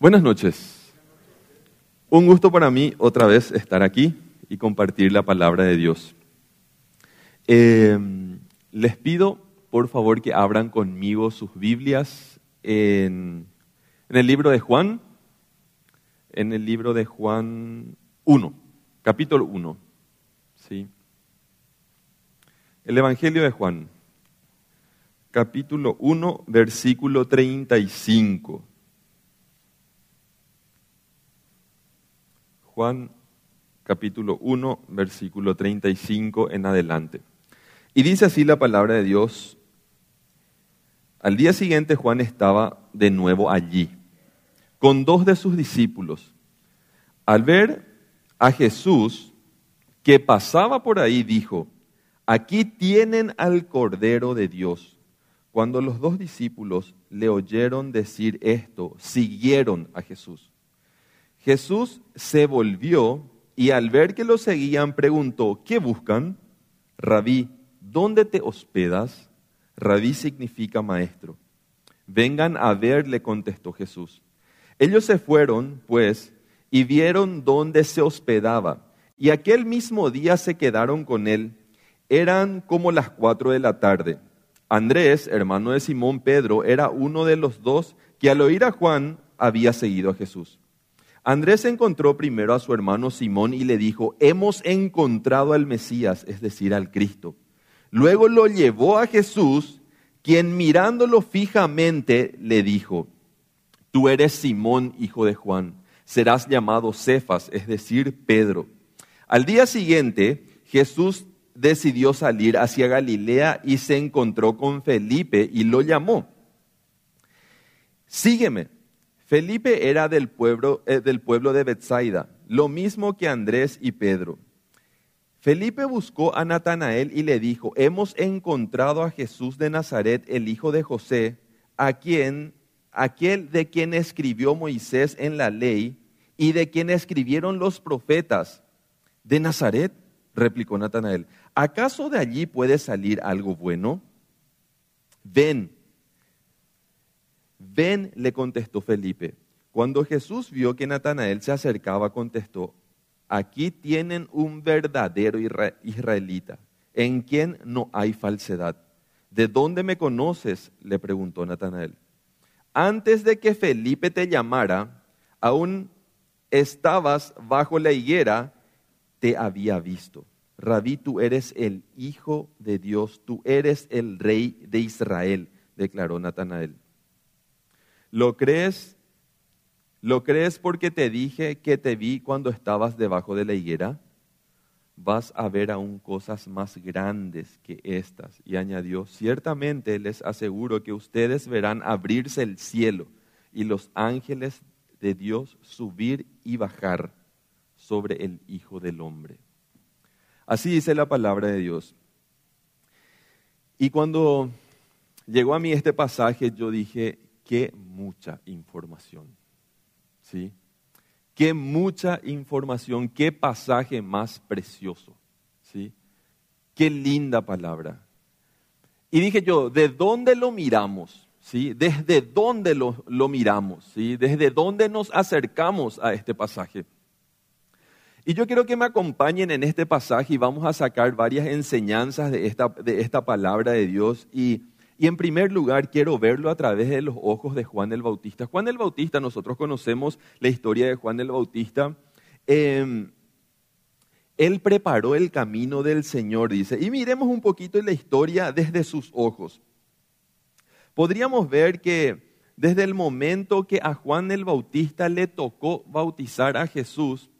Buenas noches. Un gusto para mí otra vez estar aquí y compartir la palabra de Dios. Eh, les pido, por favor, que abran conmigo sus Biblias en, en el libro de Juan, en el libro de Juan 1, capítulo 1. ¿sí? El Evangelio de Juan, capítulo 1, versículo 35. Juan capítulo 1, versículo 35 en adelante. Y dice así la palabra de Dios. Al día siguiente Juan estaba de nuevo allí, con dos de sus discípulos. Al ver a Jesús que pasaba por ahí, dijo, aquí tienen al Cordero de Dios. Cuando los dos discípulos le oyeron decir esto, siguieron a Jesús. Jesús se volvió y al ver que lo seguían preguntó, ¿qué buscan? Rabí, ¿dónde te hospedas? Rabí significa maestro. Vengan a ver, le contestó Jesús. Ellos se fueron, pues, y vieron dónde se hospedaba. Y aquel mismo día se quedaron con él. Eran como las cuatro de la tarde. Andrés, hermano de Simón Pedro, era uno de los dos que al oír a Juan había seguido a Jesús. Andrés encontró primero a su hermano Simón y le dijo, hemos encontrado al Mesías, es decir, al Cristo. Luego lo llevó a Jesús, quien mirándolo fijamente le dijo, tú eres Simón, hijo de Juan, serás llamado Cefas, es decir, Pedro. Al día siguiente, Jesús decidió salir hacia Galilea y se encontró con Felipe y lo llamó. Sígueme. Felipe era del pueblo, eh, del pueblo de Bethsaida, lo mismo que Andrés y Pedro. Felipe buscó a Natanael y le dijo, hemos encontrado a Jesús de Nazaret, el hijo de José, a quien, aquel de quien escribió Moisés en la ley y de quien escribieron los profetas. ¿De Nazaret? replicó Natanael. ¿Acaso de allí puede salir algo bueno? Ven, Ven, le contestó Felipe. Cuando Jesús vio que Natanael se acercaba, contestó, aquí tienen un verdadero israelita, en quien no hay falsedad. ¿De dónde me conoces? le preguntó Natanael. Antes de que Felipe te llamara, aún estabas bajo la higuera, te había visto. Rabí, tú eres el Hijo de Dios, tú eres el Rey de Israel, declaró Natanael. ¿Lo crees? ¿Lo crees porque te dije que te vi cuando estabas debajo de la higuera? Vas a ver aún cosas más grandes que estas. Y añadió, ciertamente les aseguro que ustedes verán abrirse el cielo y los ángeles de Dios subir y bajar sobre el Hijo del Hombre. Así dice la palabra de Dios. Y cuando llegó a mí este pasaje, yo dije, qué mucha información. ¿Sí? Qué mucha información, qué pasaje más precioso. ¿Sí? Qué linda palabra. Y dije yo, ¿de dónde lo miramos? ¿Sí? ¿Desde dónde lo, lo miramos? ¿Sí? ¿Desde dónde nos acercamos a este pasaje? Y yo quiero que me acompañen en este pasaje y vamos a sacar varias enseñanzas de esta, de esta palabra de Dios. Y y en primer lugar, quiero verlo a través de los ojos de Juan el Bautista. Juan el Bautista, nosotros conocemos la historia de Juan el Bautista. Em, él preparó el camino del Señor, dice. Y miremos un poquito la historia desde sus ojos. Podríamos ver que desde el momento que a Juan el Bautista le tocó bautizar a Jesús,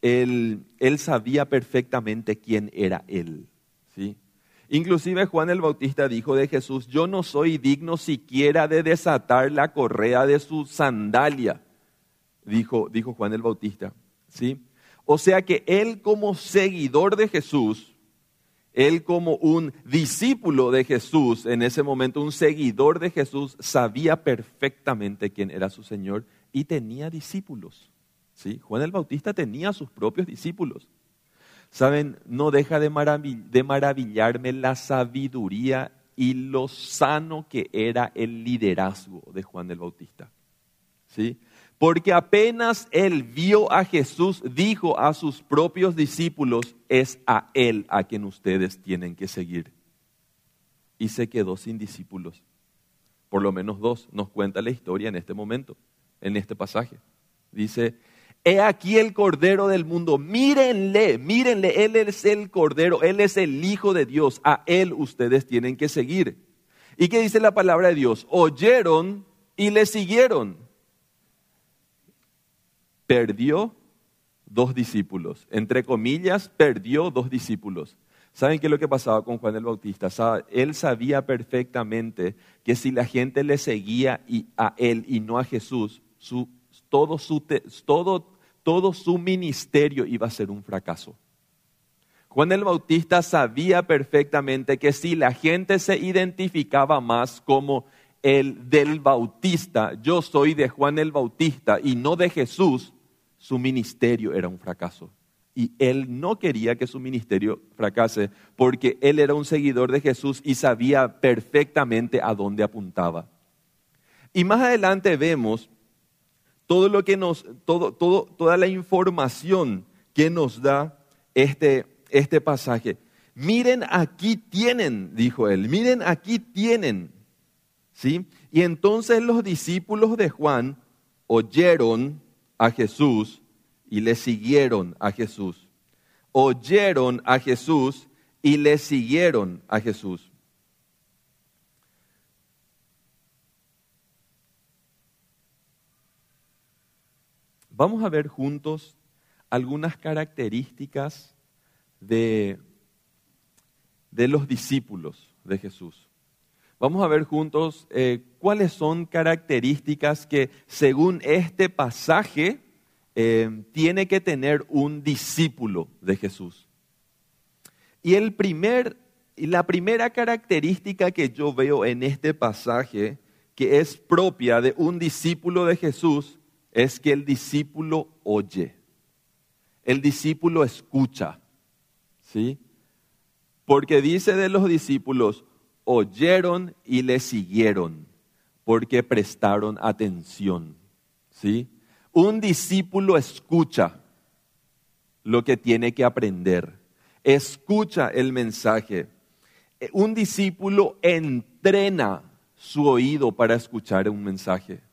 él, él sabía perfectamente quién era él. Inclusive Juan el Bautista dijo de Jesús, yo no soy digno siquiera de desatar la correa de su sandalia, dijo, dijo Juan el Bautista. ¿sí? O sea que él como seguidor de Jesús, él como un discípulo de Jesús, en ese momento un seguidor de Jesús, sabía perfectamente quién era su Señor y tenía discípulos. ¿sí? Juan el Bautista tenía sus propios discípulos. Saben, no deja de, maravillarme la sabiduría y lo sano que era el liderazgo de Juan el Bautista. ¿sí? Porque apenas él vio a Jesús, dijo a sus propios discípulos, es a él a quien ustedes tienen que seguir. Y se quedó sin discípulos. Por lo menos dos nos cuenta la historia en este momento, en este pasaje. Dice, he aquí el Cordero del mundo, mírenle, mírenle, Él es el Cordero, Él es el Hijo de Dios, a Él ustedes tienen que seguir. ¿Y qué dice la palabra de Dios? Oyeron y le siguieron perdió dos discípulos. Entre comillas, perdió dos discípulos. ¿Saben qué es lo que pasaba con Juan el Bautista? Él sabía perfectamente que si la gente le seguía a él y no a Jesús, todo, su, todo, todo su ministerio iba a ser un fracaso. Juan el Bautista sabía perfectamente que si la gente se identificaba más como el del Bautista, yo soy de Juan el Bautista y no de Jesús, su ministerio era un fracaso. Y él no quería que su ministerio fracase porque él era un seguidor de Jesús y sabía perfectamente a dónde apuntaba. Y más adelante vemos todo lo que nos, todo, todo, toda la información que nos da este, este pasaje. Miren, aquí tienen, dijo él, miren, aquí tienen. ¿Sí? Y entonces los discípulos de Juan oyeron a Jesús y le siguieron a Jesús. Oyeron a Jesús y le siguieron a Jesús. Vamos a ver juntos algunas características de, de los discípulos de Jesús. Vamos a ver juntos eh, cuáles son características que según este pasaje eh, tiene que tener un discípulo de Jesús. Y el primer, la primera característica que yo veo en este pasaje que es propia de un discípulo de Jesús es que el discípulo oye. El discípulo escucha. ¿Sí? Porque dice de los discípulos, oyeron y le siguieron, porque prestaron atención. ¿Sí? Un discípulo escucha lo que tiene que aprender, escucha el mensaje. Un discípulo entrena su oído para escuchar un mensaje.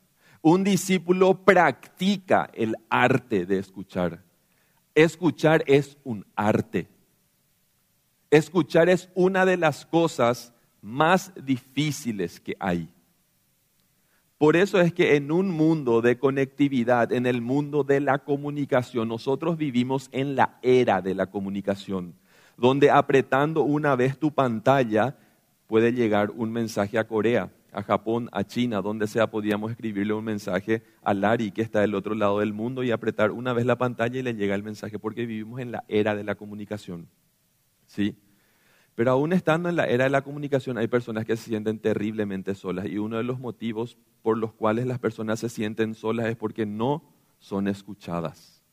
Un discípulo practica el arte de escuchar. Escuchar es un arte. Escuchar es una de las cosas más difíciles que hay. Por eso es que en un mundo de conectividad, en el mundo de la comunicación, nosotros vivimos en la era de la comunicación, donde apretando una vez tu pantalla puede llegar un mensaje a Corea, a Japón, a China, donde sea podíamos escribirle un mensaje a Lari, que está del otro lado del mundo, y apretar una vez la pantalla y le llega el mensaje, porque vivimos en la era de la comunicación. ¿Sí? Pero aún estando en la era de la comunicación hay personas que se sienten terriblemente solas y uno de los motivos por los cuales las personas se sienten solas es porque no son escuchadas.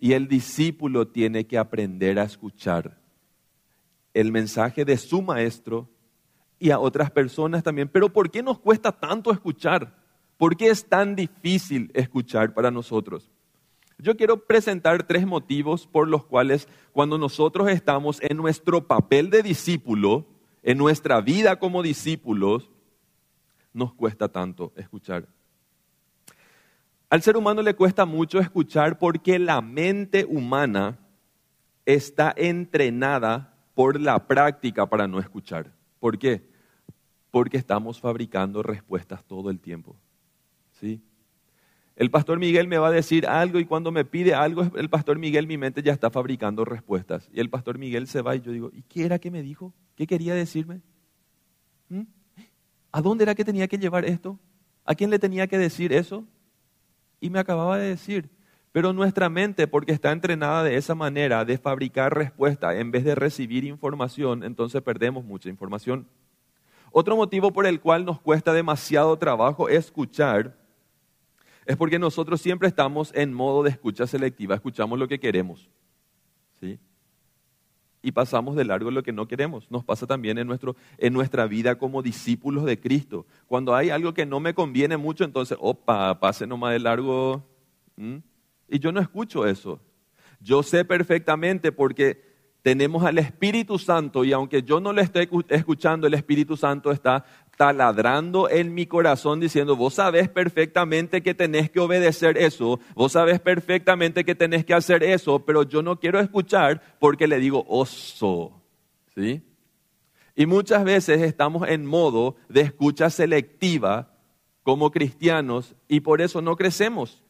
Y el discípulo tiene que aprender a escuchar el mensaje de su maestro y a otras personas también. Pero ¿por qué nos cuesta tanto escuchar? ¿Por qué es tan difícil escuchar para nosotros? Yo quiero presentar tres motivos por los cuales cuando nosotros estamos en nuestro papel de discípulo, en nuestra vida como discípulos, nos cuesta tanto escuchar. Al ser humano le cuesta mucho escuchar porque la mente humana está entrenada por la práctica para no escuchar. ¿Por qué? Porque estamos fabricando respuestas todo el tiempo. ¿Sí? El pastor Miguel me va a decir algo y cuando me pide algo, el pastor Miguel, mi mente ya está fabricando respuestas. Y el pastor Miguel se va y yo digo, ¿y qué era que me dijo? ¿Qué quería decirme? ¿Mm? ¿A dónde era que tenía que llevar esto? ¿A quién le tenía que decir eso? Y me acababa de decir. Pero nuestra mente, porque está entrenada de esa manera, de fabricar respuestas en vez de recibir información, entonces perdemos mucha información. Otro motivo por el cual nos cuesta demasiado trabajo escuchar es porque nosotros siempre estamos en modo de escucha selectiva, escuchamos lo que queremos. ¿sí? y pasamos de largo lo que no queremos. Nos pasa también en, nuestro, en nuestra vida como discípulos de Cristo. Cuando hay algo que no me conviene mucho, entonces, opa, pase nomás de largo. Y yo no escucho eso. Yo sé perfectamente porque tenemos al Espíritu Santo y aunque yo no le esté escuchando, el Espíritu Santo está taladrando en mi corazón diciendo, vos sabés perfectamente que tenés que obedecer eso, vos sabés perfectamente que tenés que hacer eso, pero yo no quiero escuchar porque le digo oso. ¿Sí? Y muchas veces estamos en modo de escucha selectiva como cristianos y por eso no crecemos.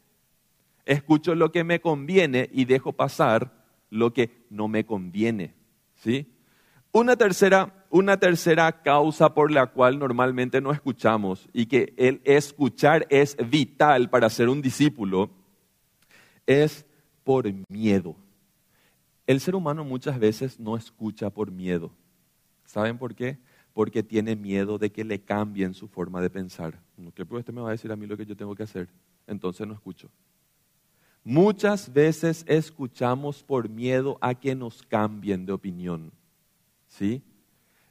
Escucho lo que me conviene y dejo pasar lo que no me conviene. ¿sí? Una, tercera, una tercera causa por la cual normalmente no escuchamos y que el escuchar es vital para ser un discípulo es por miedo. El ser humano muchas veces no escucha por miedo. ¿Saben por qué? Porque tiene miedo de que le cambien su forma de pensar. ¿Qué pues este me va a decir a mí lo que yo tengo que hacer? Entonces no escucho. Muchas veces escuchamos por miedo a que nos cambien de opinión. ¿Sí?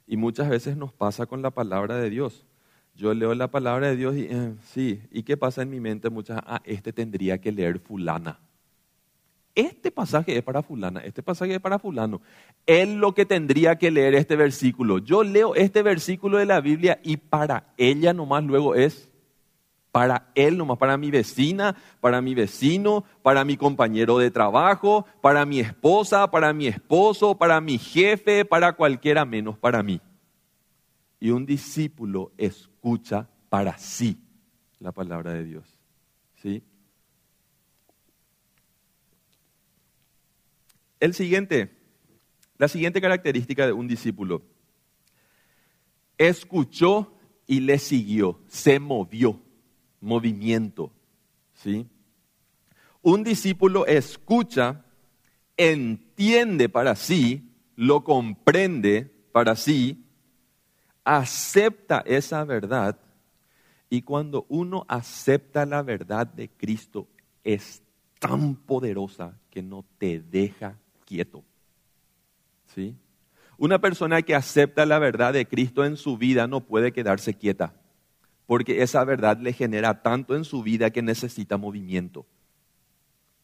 Y muchas veces nos pasa con la palabra de Dios. Yo leo la palabra de Dios y eh, sí, ¿y qué pasa en mi mente? Muchas, ah, este tendría que leer fulana. Este pasaje es para fulana, este pasaje es para fulano. Él lo que tendría que leer este versículo. Yo leo este versículo de la Biblia y para ella nomás luego es para él nomás, para mi vecina, para mi vecino, para mi compañero de trabajo, para mi esposa, para mi esposo, para mi jefe, para cualquiera menos para mí. Y un discípulo escucha para sí la palabra de Dios. ¿Sí? El siguiente, la siguiente característica de un discípulo, escuchó y le siguió, se movió movimiento. ¿sí? Un discípulo escucha, entiende para sí, lo comprende para sí, acepta esa verdad y cuando uno acepta la verdad de Cristo es tan poderosa que no te deja quieto. ¿Sí? Una persona que acepta la verdad de Cristo en su vida no puede quedarse quieta porque esa verdad le genera tanto en su vida que necesita movimiento.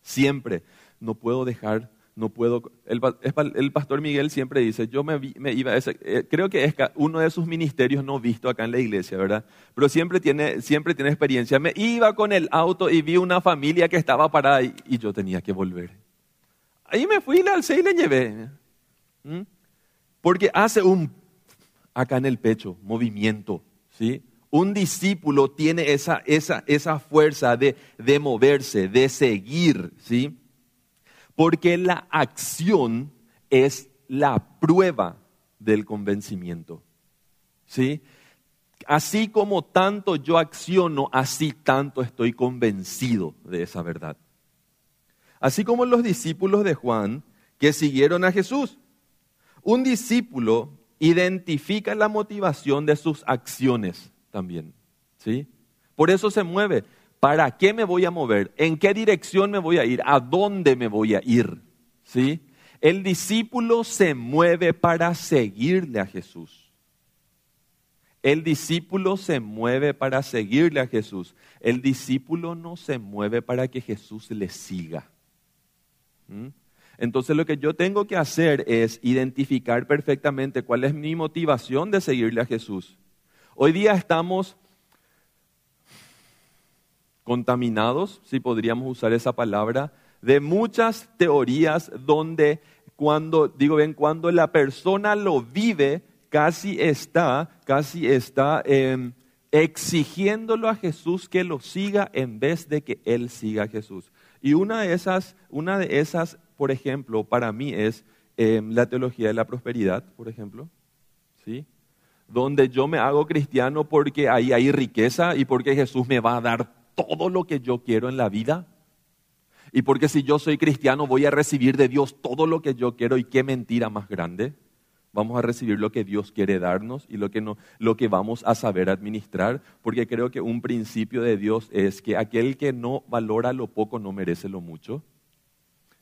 Siempre, no puedo dejar, no puedo, el, pastor Miguel siempre dice, yo me, iba, eh, creo que es uno de sus ministerios no visto acá en la iglesia, ¿verdad? Pero siempre tiene, siempre tiene experiencia. Me iba con el auto y vi una familia que estaba parada y, y yo tenía que volver. Ahí me fui, le alcé y le llevé. ¿Mm? Porque hace un, acá en el pecho, movimiento, ¿sí? Un discípulo tiene esa, esa, esa fuerza de, de moverse, de seguir, ¿sí? Porque la acción es la prueba del convencimiento, ¿sí? Así como tanto yo acciono, así tanto estoy convencido de esa verdad. Así como los discípulos de Juan que siguieron a Jesús. Un discípulo identifica la motivación de sus acciones también. ¿sí? Por eso se mueve. ¿Para qué me voy a mover? ¿En qué dirección me voy a ir? ¿A dónde me voy a ir? ¿Sí? El discípulo se mueve para seguirle a Jesús. El discípulo se mueve para seguirle a Jesús. El discípulo no se mueve para que Jesús le siga. ¿Mm? Entonces lo que yo tengo que hacer es identificar perfectamente cuál es mi motivación de seguirle a Jesús. Hoy día estamos contaminados, si podríamos usar esa palabra, de muchas teorías donde cuando, digo bien, cuando la persona lo vive, casi está, casi está em, exigiéndolo a Jesús que lo siga en vez de que él siga a Jesús. Y una de esas, una de esas por ejemplo, para mí es em, la teología de la prosperidad, por ejemplo. ¿Sí? Donde yo me hago cristiano porque ahí hay riqueza y porque Jesús me va a dar todo lo que yo quiero en la vida. Y porque si yo soy cristiano voy a recibir de Dios todo lo que yo quiero y qué mentira más grande. Vamos a recibir lo que Dios quiere darnos y lo que, no, lo que vamos a saber administrar, porque creo que un principio de Dios es que aquel que no valora lo poco no merece lo mucho.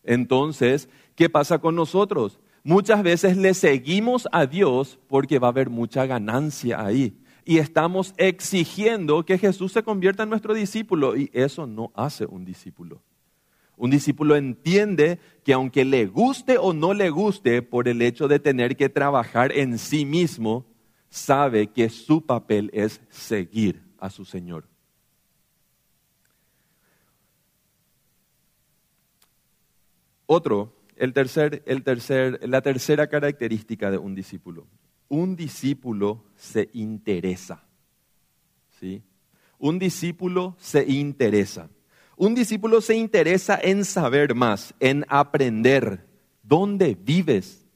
Entonces, ¿qué pasa con nosotros? Muchas veces le seguimos a Dios porque va a haber mucha ganancia ahí. Y estamos exigiendo que Jesús se convierta en nuestro discípulo y eso no hace un discípulo. Un discípulo entiende que aunque le guste o no le guste por el hecho de tener que trabajar en sí mismo, sabe que su papel es seguir a su Señor. Otro, el tercer, el tercer, la tercera característica de un discípulo. Un discípulo se interesa. ¿sí? Un discípulo se interesa. Un discípulo se interesa en saber más, en aprender dónde vives,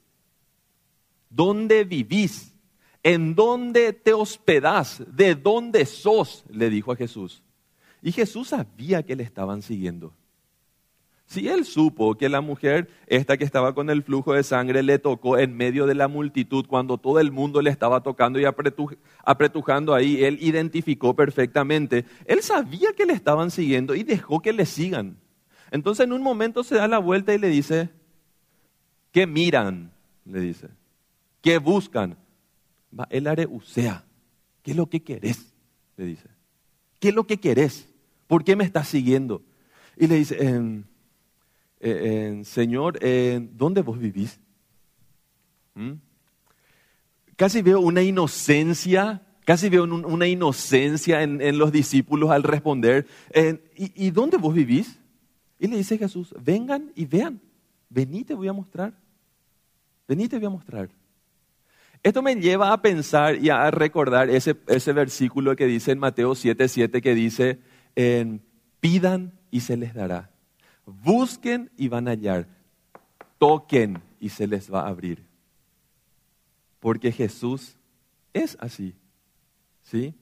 dónde vivís, en dónde te hospedás, de dónde sos, le dijo a Jesús. Y Jesús sabía que le estaban siguiendo. Si él supo que la mujer, esta que estaba con el flujo de sangre, le tocó en medio de la multitud cuando todo el mundo le estaba tocando y apretujando ahí, él identificó perfectamente. Él sabía que le estaban siguiendo y dejó que le sigan. Entonces en un momento se da la vuelta y le dice, ¿qué miran? Le dice, ¿qué buscan? Va, el areusea, ¿qué es lo que querés? Le dice, ¿qué es lo que querés? ¿Por qué me estás siguiendo? Y le dice, em, eh, Señor, ¿dónde vos vivís? ¿Mm? Casi veo una inocencia, casi veo una inocencia en, los discípulos al responder, ¿y, ¿y dónde vos vivís? Y le dice Jesús, vengan y vean, vení te voy a mostrar, vení te voy a mostrar. Esto me lleva a pensar y a recordar ese, versículo que dice en Mateo 7:7 que dice, pidan y se les dará. Busquen y van a hallar. Toquen y se les va a abrir. Porque Jesús es así. ¿Sí?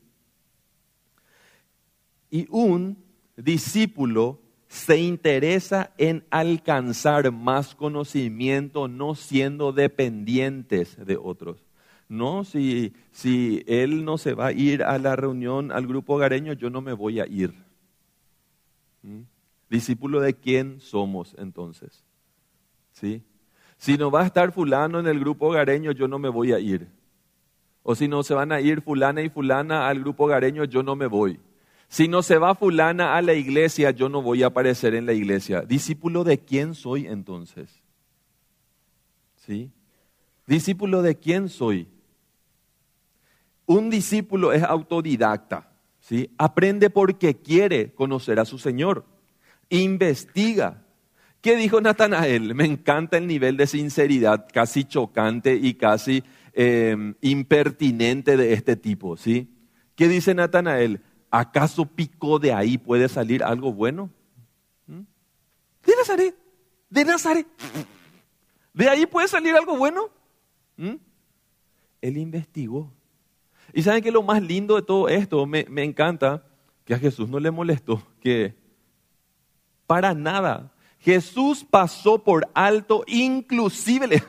Y un discípulo se interesa en alcanzar más conocimiento, no siendo dependientes de otros. No, si, si él no se va a ir a la reunión, al grupo hogareño, yo no me voy a ir. ¿Mm? Discípulo de quién somos entonces. ¿Sí? Si no va a estar fulano en el grupo hogareño, yo no me voy a ir. O si no se van a ir fulana y fulana al grupo hogareño, yo no me voy. Si no se va fulana a la iglesia, yo no voy a aparecer en la iglesia. Discípulo de quién soy entonces. ¿Sí? Discípulo de quién soy. Un discípulo es autodidacta. ¿sí? Aprende porque quiere conocer a su Señor investiga. ¿Qué dijo Natanael? Me encanta el nivel de sinceridad casi chocante y casi em, impertinente de este tipo, ¿sí? ¿Qué dice Natanael? ¿Acaso picó de ahí puede salir algo bueno? ¿Mm? De Nazaret, de Nazaret. ¿De ahí puede salir algo bueno? ¿Mm? Él investigó. Y saben que lo más lindo de todo esto, me, me encanta que a Jesús no le molestó que para nada. Jesús pasó por alto, inclusive,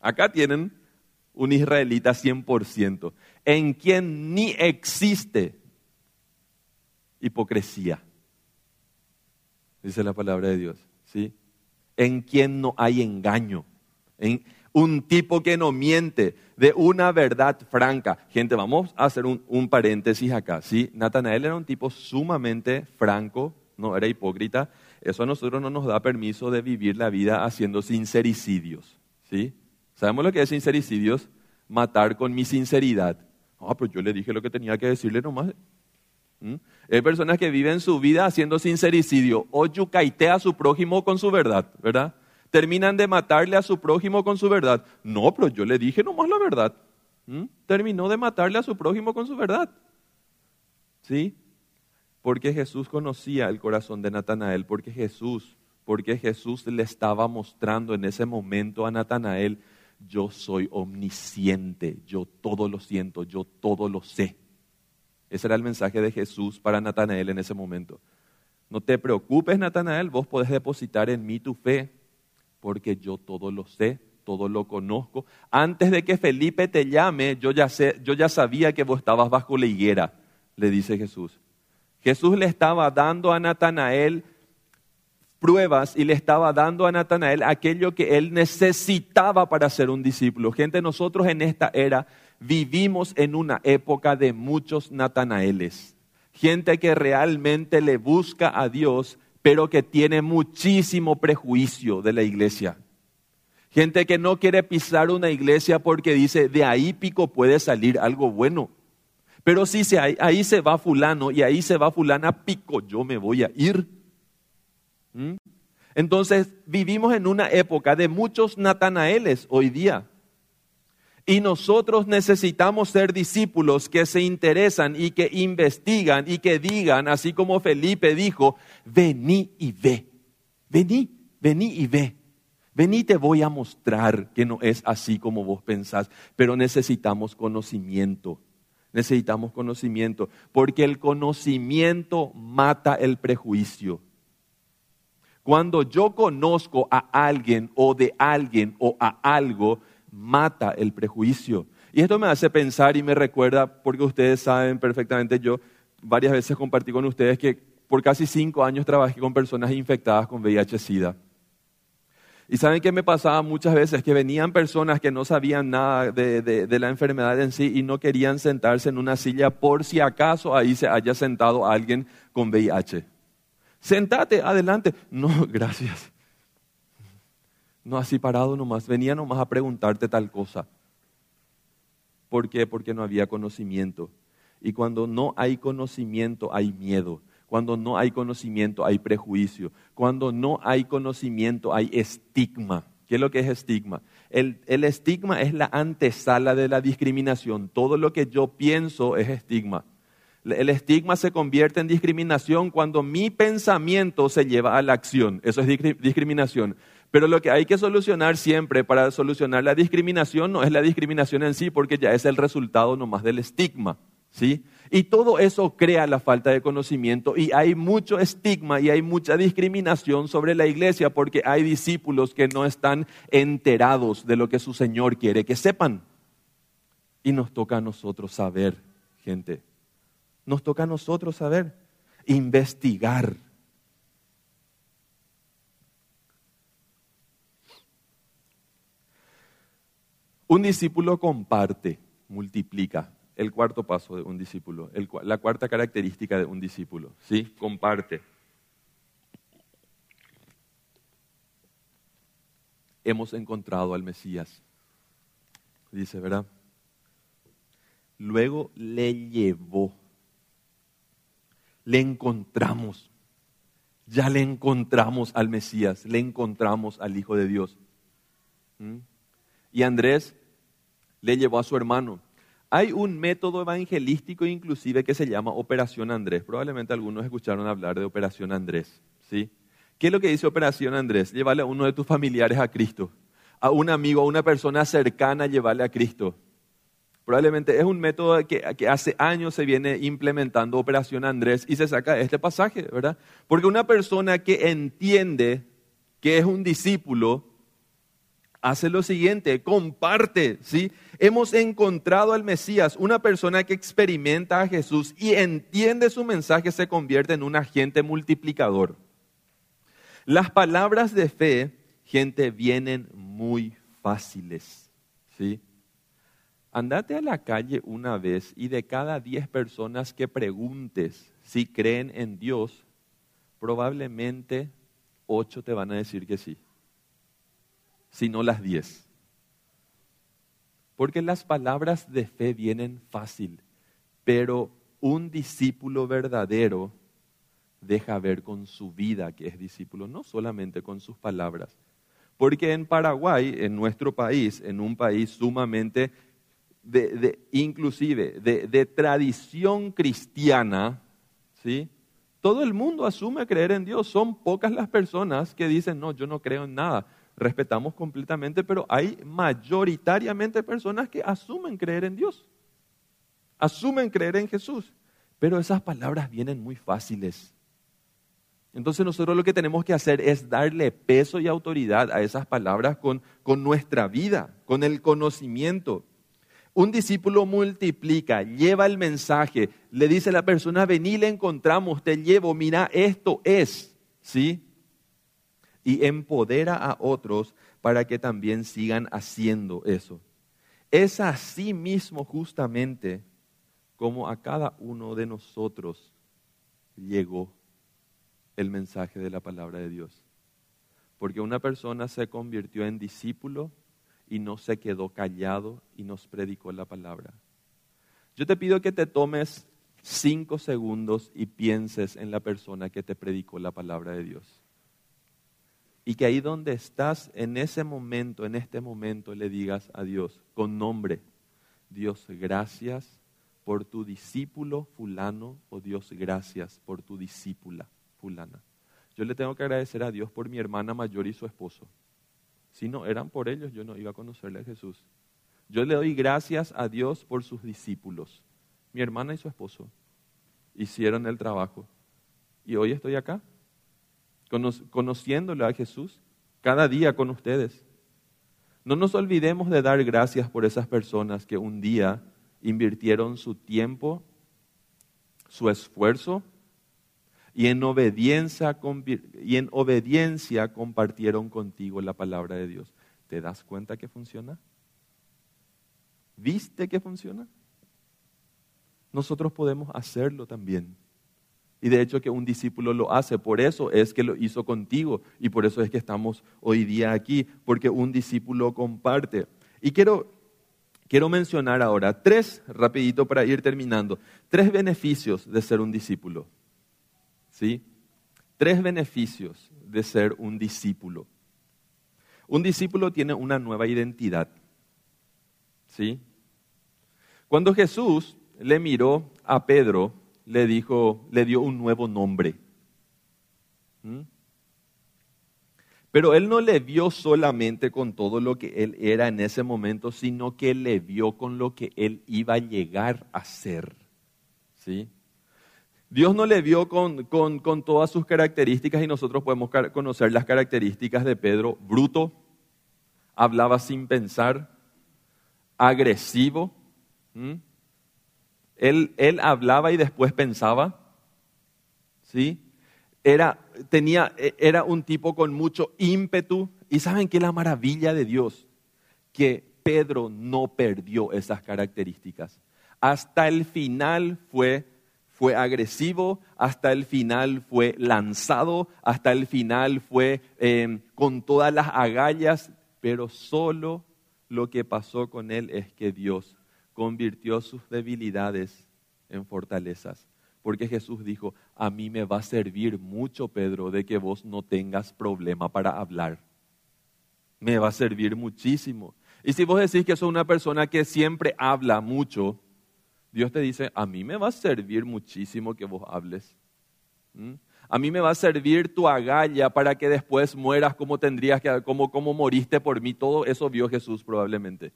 acá tienen un israelita 100%, en quien ni existe hipocresía. Dice la palabra de Dios, ¿sí? En quien no hay engaño. En un tipo que no miente, de una verdad franca. Gente, vamos a hacer un, un paréntesis acá, ¿sí? Natanael era un tipo sumamente franco, no era hipócrita, eso a nosotros no nos da permiso de vivir la vida haciendo sincericidios. ¿sí? ¿Sabemos lo que es sincericidios? Matar con mi sinceridad. Ah, pues yo le dije lo que tenía que decirle nomás. ¿Mm? Hay personas que viven su vida haciendo sincericidio o yucaitea a su prójimo con su verdad, ¿verdad? Terminan de matarle a su prójimo con su verdad. No, pero yo le dije nomás la verdad. ¿Mm? Terminó de matarle a su prójimo con su verdad. ¿Sí? Porque Jesús conocía el corazón de Natanael, porque Jesús, porque Jesús le estaba mostrando en ese momento a Natanael, yo soy omnisciente, yo todo lo siento, yo todo lo sé. Ese era el mensaje de Jesús para Natanael en ese momento. No te preocupes, Natanael, vos podés depositar en mí tu fe, porque yo todo lo sé, todo lo conozco. Antes de que Felipe te llame, yo ya, sé, yo ya sabía que vos estabas bajo la higuera, le dice Jesús. Jesús le estaba dando a Natanael pruebas y le estaba dando a Natanael aquello que él necesitaba para ser un discípulo. Gente, nosotros en esta era vivimos en una época de muchos Natanaeles. Gente que realmente le busca a Dios, pero que tiene muchísimo prejuicio de la iglesia. Gente que no quiere pisar una iglesia porque dice, de ahí pico puede salir algo bueno. Pero si ahí, ahí se va fulano y ahí se va fulana, pico, yo me voy a ir. ¿Mm? Entonces vivimos en una época de muchos Natanaeles hoy día. Y nosotros necesitamos ser discípulos que se interesan y que investigan y que digan, así como Felipe dijo, vení y ve, vení, vení y ve. Vení, te voy a mostrar que no es así como vos pensás, pero necesitamos conocimiento. Necesitamos conocimiento, porque el conocimiento mata el prejuicio. Cuando yo conozco a alguien o de alguien o a algo, mata el prejuicio. Y esto me hace pensar y me recuerda, porque ustedes saben perfectamente, yo varias veces compartí con ustedes que por casi cinco años trabajé con personas infectadas con VIH-Sida. Y saben qué me pasaba muchas veces, que venían personas que no sabían nada de, de, la enfermedad en sí y no querían sentarse en una silla por si acaso ahí se haya sentado alguien con VIH. Sentate, adelante. No, gracias. No así parado nomás, venía nomás a preguntarte tal cosa. ¿Por qué? Porque no había conocimiento. Y cuando no hay conocimiento hay miedo. Cuando no hay conocimiento hay prejuicio. Cuando no hay conocimiento hay estigma. ¿Qué es lo que es estigma? El, el, estigma es la antesala de la discriminación. Todo lo que yo pienso es estigma. El estigma se convierte en discriminación cuando mi pensamiento se lleva a la acción. Eso es discriminación. Pero lo que hay que solucionar siempre para solucionar la discriminación no es la discriminación en sí, porque ya es el resultado nomás del estigma. ¿sí? Y todo eso crea la falta de conocimiento y hay mucho estigma y hay mucha discriminación sobre la iglesia porque hay discípulos que no están enterados de lo que su Señor quiere que sepan. Y nos toca a nosotros saber, gente. Nos toca a nosotros saber, investigar Un discípulo comparte, multiplica. El cuarto paso de un discípulo, la cuarta característica de un discípulo, ¿sí? Comparte. Hemos encontrado al Mesías, dice, ¿verdad? Luego le llevó, le encontramos, ya le encontramos al Mesías, le encontramos al Hijo de Dios. ¿Mm? Y Andrés le llevó a su hermano. Hay un método evangelístico inclusive que se llama Operación Andrés. Probablemente algunos escucharon hablar de Operación Andrés. ¿sí? ¿Qué es lo que dice Operación Andrés? Llevarle a uno de tus familiares a Cristo. A un amigo, a una persona cercana, llevarle a Cristo. Probablemente es un método que, que, hace años se viene implementando Operación Andrés y se saca este pasaje, ¿verdad? Porque una persona que entiende que es un discípulo hace lo siguiente, comparte, ¿sí? Hemos encontrado al Mesías, una persona que experimenta a Jesús y entiende su mensaje, se convierte en un agente multiplicador. Las palabras de fe, gente, vienen muy fáciles, ¿sí? Andate a la calle una vez y de cada diez personas que preguntes si creen en Dios, probablemente ocho te van a decir que sí sino las diez. Porque las palabras de fe vienen fácil, pero un discípulo verdadero deja ver con su vida que es discípulo, no solamente con sus palabras. Porque en Paraguay, en nuestro país, en un país sumamente, de, inclusive de, de, tradición cristiana, ¿sí? todo el mundo asume creer en Dios. Son pocas las personas que dicen, no, yo no creo en nada respetamos completamente, pero hay mayoritariamente personas que asumen creer en Dios, asumen creer en Jesús, pero esas palabras vienen muy fáciles. Entonces nosotros lo que tenemos que hacer es darle peso y autoridad a esas palabras con, con nuestra vida, con el conocimiento. Un discípulo multiplica, lleva el mensaje, le dice a la persona, vení, le encontramos, te llevo, mira, esto es, ¿sí? Y empodera a otros para que también sigan haciendo eso. Es así mismo justamente como a cada uno de nosotros llegó el mensaje de la palabra de Dios. Porque una persona se convirtió en discípulo y no se quedó callado y nos predicó la palabra. Yo te pido que te tomes cinco segundos y pienses en la persona que te predicó la palabra de Dios. Y que ahí donde estás, en ese momento, en este momento, le digas a Dios con nombre, Dios, gracias por tu discípulo fulano o Dios, gracias por tu discípula fulana. Yo le tengo que agradecer a Dios por mi hermana mayor y su esposo. Si no eran por ellos, yo no iba a conocerle a Jesús. Yo le doy gracias a Dios por sus discípulos. Mi hermana y su esposo hicieron el trabajo. Y hoy estoy acá, conociéndole a Jesús cada día con ustedes. No nos olvidemos de dar gracias por esas personas que un día invirtieron su tiempo, su esfuerzo y en obediencia, y en obediencia compartieron contigo la palabra de Dios. ¿Te das cuenta que funciona? ¿Viste que funciona? Nosotros podemos hacerlo también. Y de hecho que un discípulo lo hace, por eso es que lo hizo contigo y por eso es que estamos hoy día aquí, porque un discípulo comparte. Y quiero, quiero mencionar ahora tres, rapidito para ir terminando, tres beneficios de ser un discípulo. ¿Sí? Tres beneficios de ser un discípulo. Un discípulo tiene una nueva identidad. ¿Sí? Cuando Jesús le miró a Pedro, le dijo, le dio un nuevo nombre. ¿Mm? Pero él no le vio solamente con todo lo que él era en ese momento, sino que le vio con lo que él iba a llegar a ser. ¿Sí? Dios no le vio con, con, con todas sus características y nosotros podemos conocer las características de Pedro. Bruto, hablaba sin pensar, agresivo. Él, él hablaba y después pensaba. ¿Sí? Era, tenía, e, era un tipo con mucho ímpetu. ¿Y saben qué es la maravilla de Dios? Que Pedro no perdió esas características. Hasta el final fue, fue agresivo, hasta el final fue lanzado, hasta el final fue em, con todas las agallas, pero solo lo que pasó con él es que Dios convirtió sus debilidades en fortalezas. Porque Jesús dijo, a mí me va a servir mucho, Pedro, de que vos no tengas problema para hablar. Me va a servir muchísimo. Y si vos decís que sos una persona que siempre habla mucho, Dios te dice, a mí me va a servir muchísimo que vos hables. ¿Mm? A mí me va a servir tu agalla para que después mueras como tendrías que, como, como moriste por mí. Todo eso vio Jesús probablemente.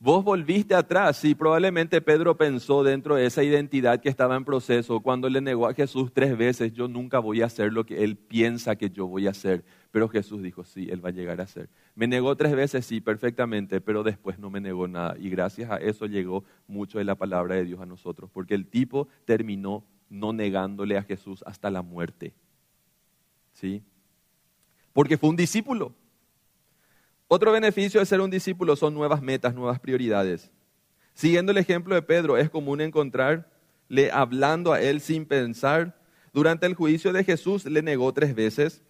Vos volviste atrás, sí, probablemente Pedro pensó dentro de esa identidad que estaba en proceso, cuando le negó a Jesús tres veces, yo nunca voy a hacer lo que él piensa que yo voy a hacer. Pero Jesús dijo, sí, él va a llegar a hacer. Me negó tres veces, sí, perfectamente, pero después no me negó nada. Y gracias a eso llegó mucho de la palabra de Dios a nosotros, porque el tipo terminó no negándole a Jesús hasta la muerte. ¿Sí? Porque fue un discípulo. Otro beneficio de ser un discípulo son nuevas metas, nuevas prioridades. Siguiendo el ejemplo de Pedro, es común encontrarle hablando a él sin pensar. Durante el juicio de Jesús le negó tres veces.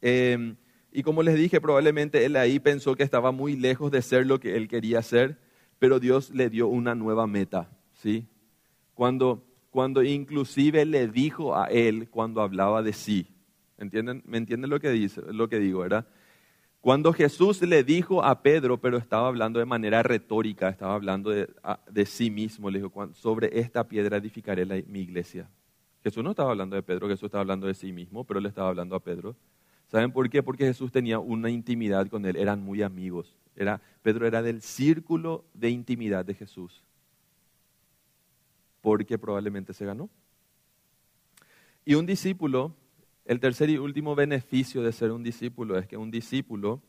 Em, y como les dije, probablemente él ahí pensó que estaba muy lejos de ser lo que él quería ser, pero Dios le dio una nueva meta. ¿sí? Cuando, cuando inclusive le dijo a él cuando hablaba de sí. ¿Entienden? ¿Me entienden lo que, dice, lo que digo, verdad? Cuando Jesús le dijo a Pedro, pero estaba hablando de manera retórica, estaba hablando de, sí mismo, le dijo, sobre esta piedra edificaré mi iglesia. Jesús no estaba hablando de Pedro, Jesús estaba hablando de sí mismo, pero le estaba hablando a Pedro. ¿Saben por qué? Porque Jesús tenía una intimidad con él, eran muy amigos. Era, Pedro era del círculo de intimidad de Jesús. Porque probablemente se ganó. Y un discípulo el tercer y último beneficio de ser un discípulo es que un discípulo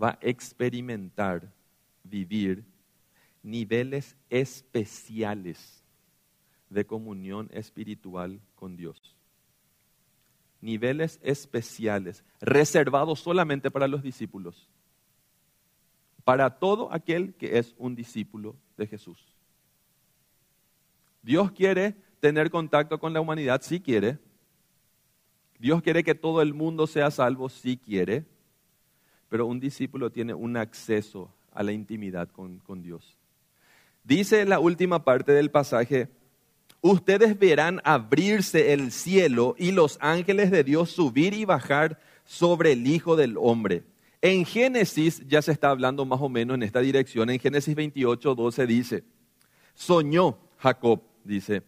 va a experimentar, vivir niveles especiales de comunión espiritual con Dios. niveles especiales, reservados solamente para los discípulos, para todo aquel que es un discípulo de Jesús. Dios quiere tener contacto con la humanidad, sí quiere. Dios quiere que todo el mundo sea salvo, sí quiere. Pero un discípulo tiene un acceso a la intimidad con, con Dios. Dice la última parte del pasaje, ustedes verán abrirse el cielo y los ángeles de Dios subir y bajar sobre el Hijo del Hombre. En Génesis ya se está hablando más o menos en esta dirección. En Génesis 28, 12 dice, soñó Jacob, dice,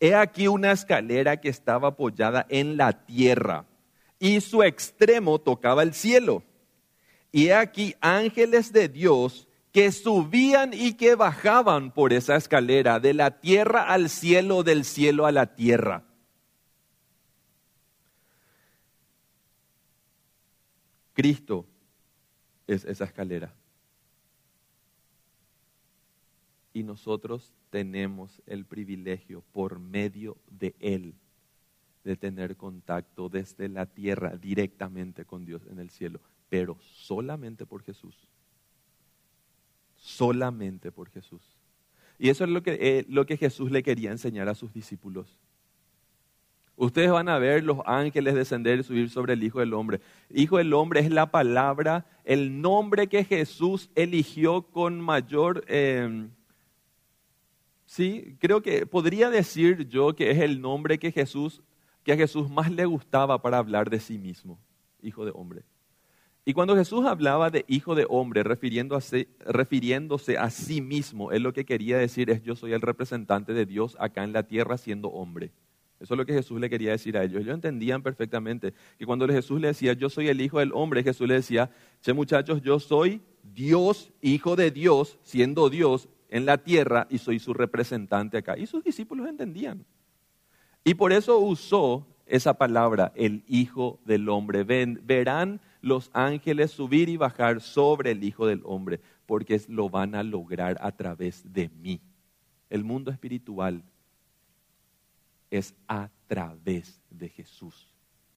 he aquí una escalera que estaba apoyada en la tierra y su extremo tocaba el cielo. Y he aquí ángeles de Dios que subían y que bajaban por esa escalera, de la tierra al cielo, del cielo a la tierra. Cristo es esa escalera. Y nosotros tenemos el privilegio por medio de Él de tener contacto desde la tierra directamente con Dios en el cielo, pero solamente por Jesús solamente por Jesús. Y eso es lo que, eh, lo que Jesús le quería enseñar a sus discípulos. Ustedes van a ver los ángeles descender y subir sobre el Hijo del Hombre. Hijo del Hombre es la palabra, el nombre que Jesús eligió con mayor... Em, sí, creo que podría decir yo que es el nombre que Jesús, que a Jesús más le gustaba para hablar de sí mismo, Hijo de Hombre. Y cuando Jesús hablaba de hijo de hombre, refiriéndose, refiriéndose a sí mismo, él lo que quería decir es yo soy el representante de Dios acá en la tierra siendo hombre. Eso es lo que Jesús le quería decir a ellos. Ellos entendían perfectamente que cuando Jesús le decía, yo soy el hijo del hombre, Jesús le decía, che muchachos, yo soy Dios, hijo de Dios, siendo Dios en la tierra y soy su representante acá. Y sus discípulos entendían. Y por eso usó esa palabra, el hijo del hombre. verán los ángeles subir y bajar sobre el Hijo del Hombre, porque lo van a lograr a través de mí. El mundo espiritual es a través de Jesús.